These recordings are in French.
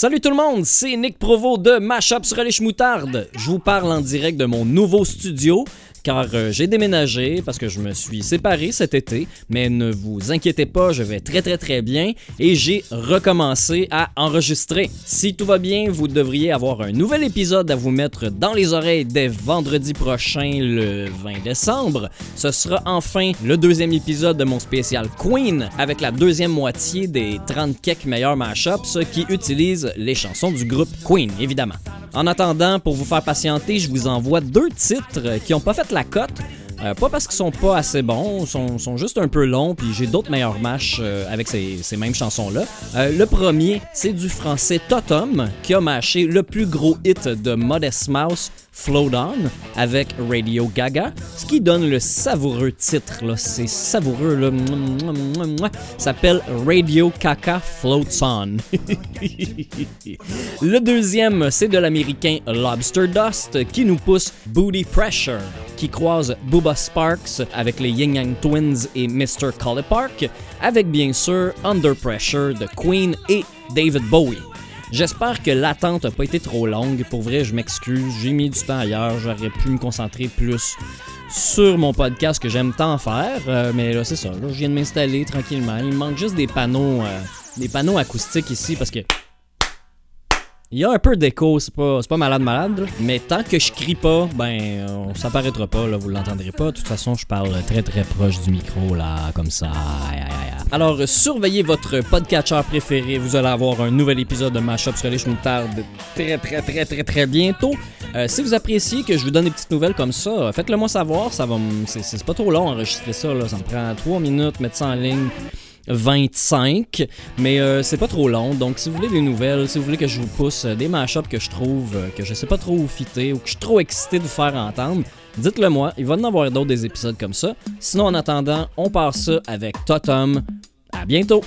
Salut tout le monde, c'est Nick Provo de Mashup sur les Moutarde. Je vous parle en direct de mon nouveau studio car euh, j'ai déménagé parce que je me suis séparé cet été, mais ne vous inquiétez pas, je vais très très très bien et j'ai recommencé à enregistrer. Si tout va bien, vous devriez avoir un nouvel épisode à vous mettre dans les oreilles dès vendredi prochain, le 20 décembre. Ce sera enfin le deuxième épisode de mon spécial Queen avec la deuxième moitié des 30 quelques meilleurs mashups qui utilisent les chansons du groupe Queen, évidemment. En attendant, pour vous faire patienter, je vous envoie deux titres qui n'ont pas fait la cote. Euh, pas parce qu'ils sont pas assez bons, sont, sont juste un peu longs, puis j'ai d'autres meilleurs matchs euh, avec ces, mêmes chansons-là. Euh, le premier, c'est du français Totom, qui a mâché le plus gros hit de Modest Mouse, Float On, avec Radio Gaga, ce qui donne le savoureux titre, là, c'est savoureux, là, s'appelle Radio Caca Floats On. le deuxième, c'est de l'américain Lobster Dust, qui nous pousse Booty Pressure, qui croise Booba Sparks avec les Yin Yang Twins et Mr. Collie Park, avec bien sûr Under Pressure de Queen et David Bowie. J'espère que l'attente n'a pas été trop longue. Pour vrai, je m'excuse. J'ai mis du temps ailleurs. J'aurais pu me concentrer plus sur mon podcast que j'aime tant faire. Euh, mais là, c'est ça. Je viens de m'installer tranquillement. Il me manque juste des panneaux, euh, des panneaux acoustiques ici parce que il y a un peu d'écho, c'est pas, pas malade malade, mais tant que je crie pas, ben euh, ça paraîtra pas, là, vous l'entendrez pas. De toute façon, je parle très très proche du micro, là, comme ça. Alors, surveillez votre podcatcher préféré, vous allez avoir un nouvel épisode de Mashup sur les Moutarde très très très très très bientôt. Euh, si vous appréciez que je vous donne des petites nouvelles comme ça, faites-le moi savoir, ça va c'est pas trop long enregistrer ça, là. ça me prend 3 minutes, mettre ça en ligne. 25, mais euh, c'est pas trop long. Donc, si vous voulez des nouvelles, si vous voulez que je vous pousse euh, des mashups que je trouve euh, que je sais pas trop où fitter ou que je suis trop excité de vous faire entendre, dites-le moi. Il va y en avoir d'autres des épisodes comme ça. Sinon, en attendant, on part ça avec Totem. À bientôt!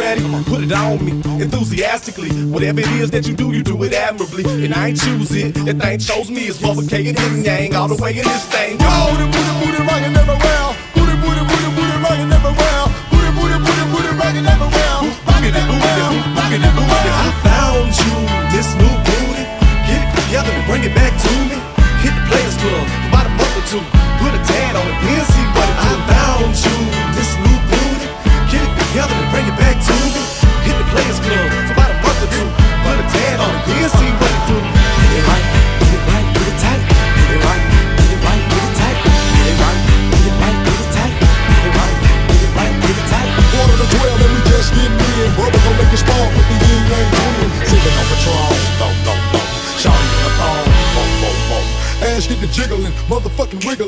ready, put it on me enthusiastically. Whatever it is that you do, you do it admirably. And I ain't choose it, that thing chose me. It's mother K and Yang, all the way in this thing. Go, the booty, booty, rockin' everywhere.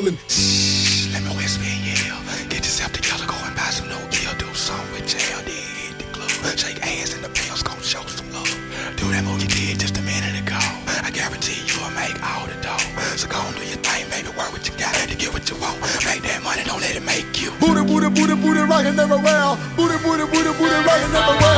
feeling. Shh, let me whisper in your ear. Get yourself together, go and buy some new gear. Do something with jail, then hit the club. Shake ass and the bills gon' show some love. Do that move you did just a minute ago. I guarantee you'll make all the dough. So go and do your thing, baby. Work what you got to get what you want. Make that money, don't let it make you. Booty, booty, booty, booty, rockin' never round. Booty, booty, booty, booty, rockin' never round.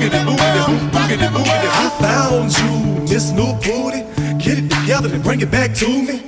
I found you, Miss New Booty. Get it together and bring it back to me.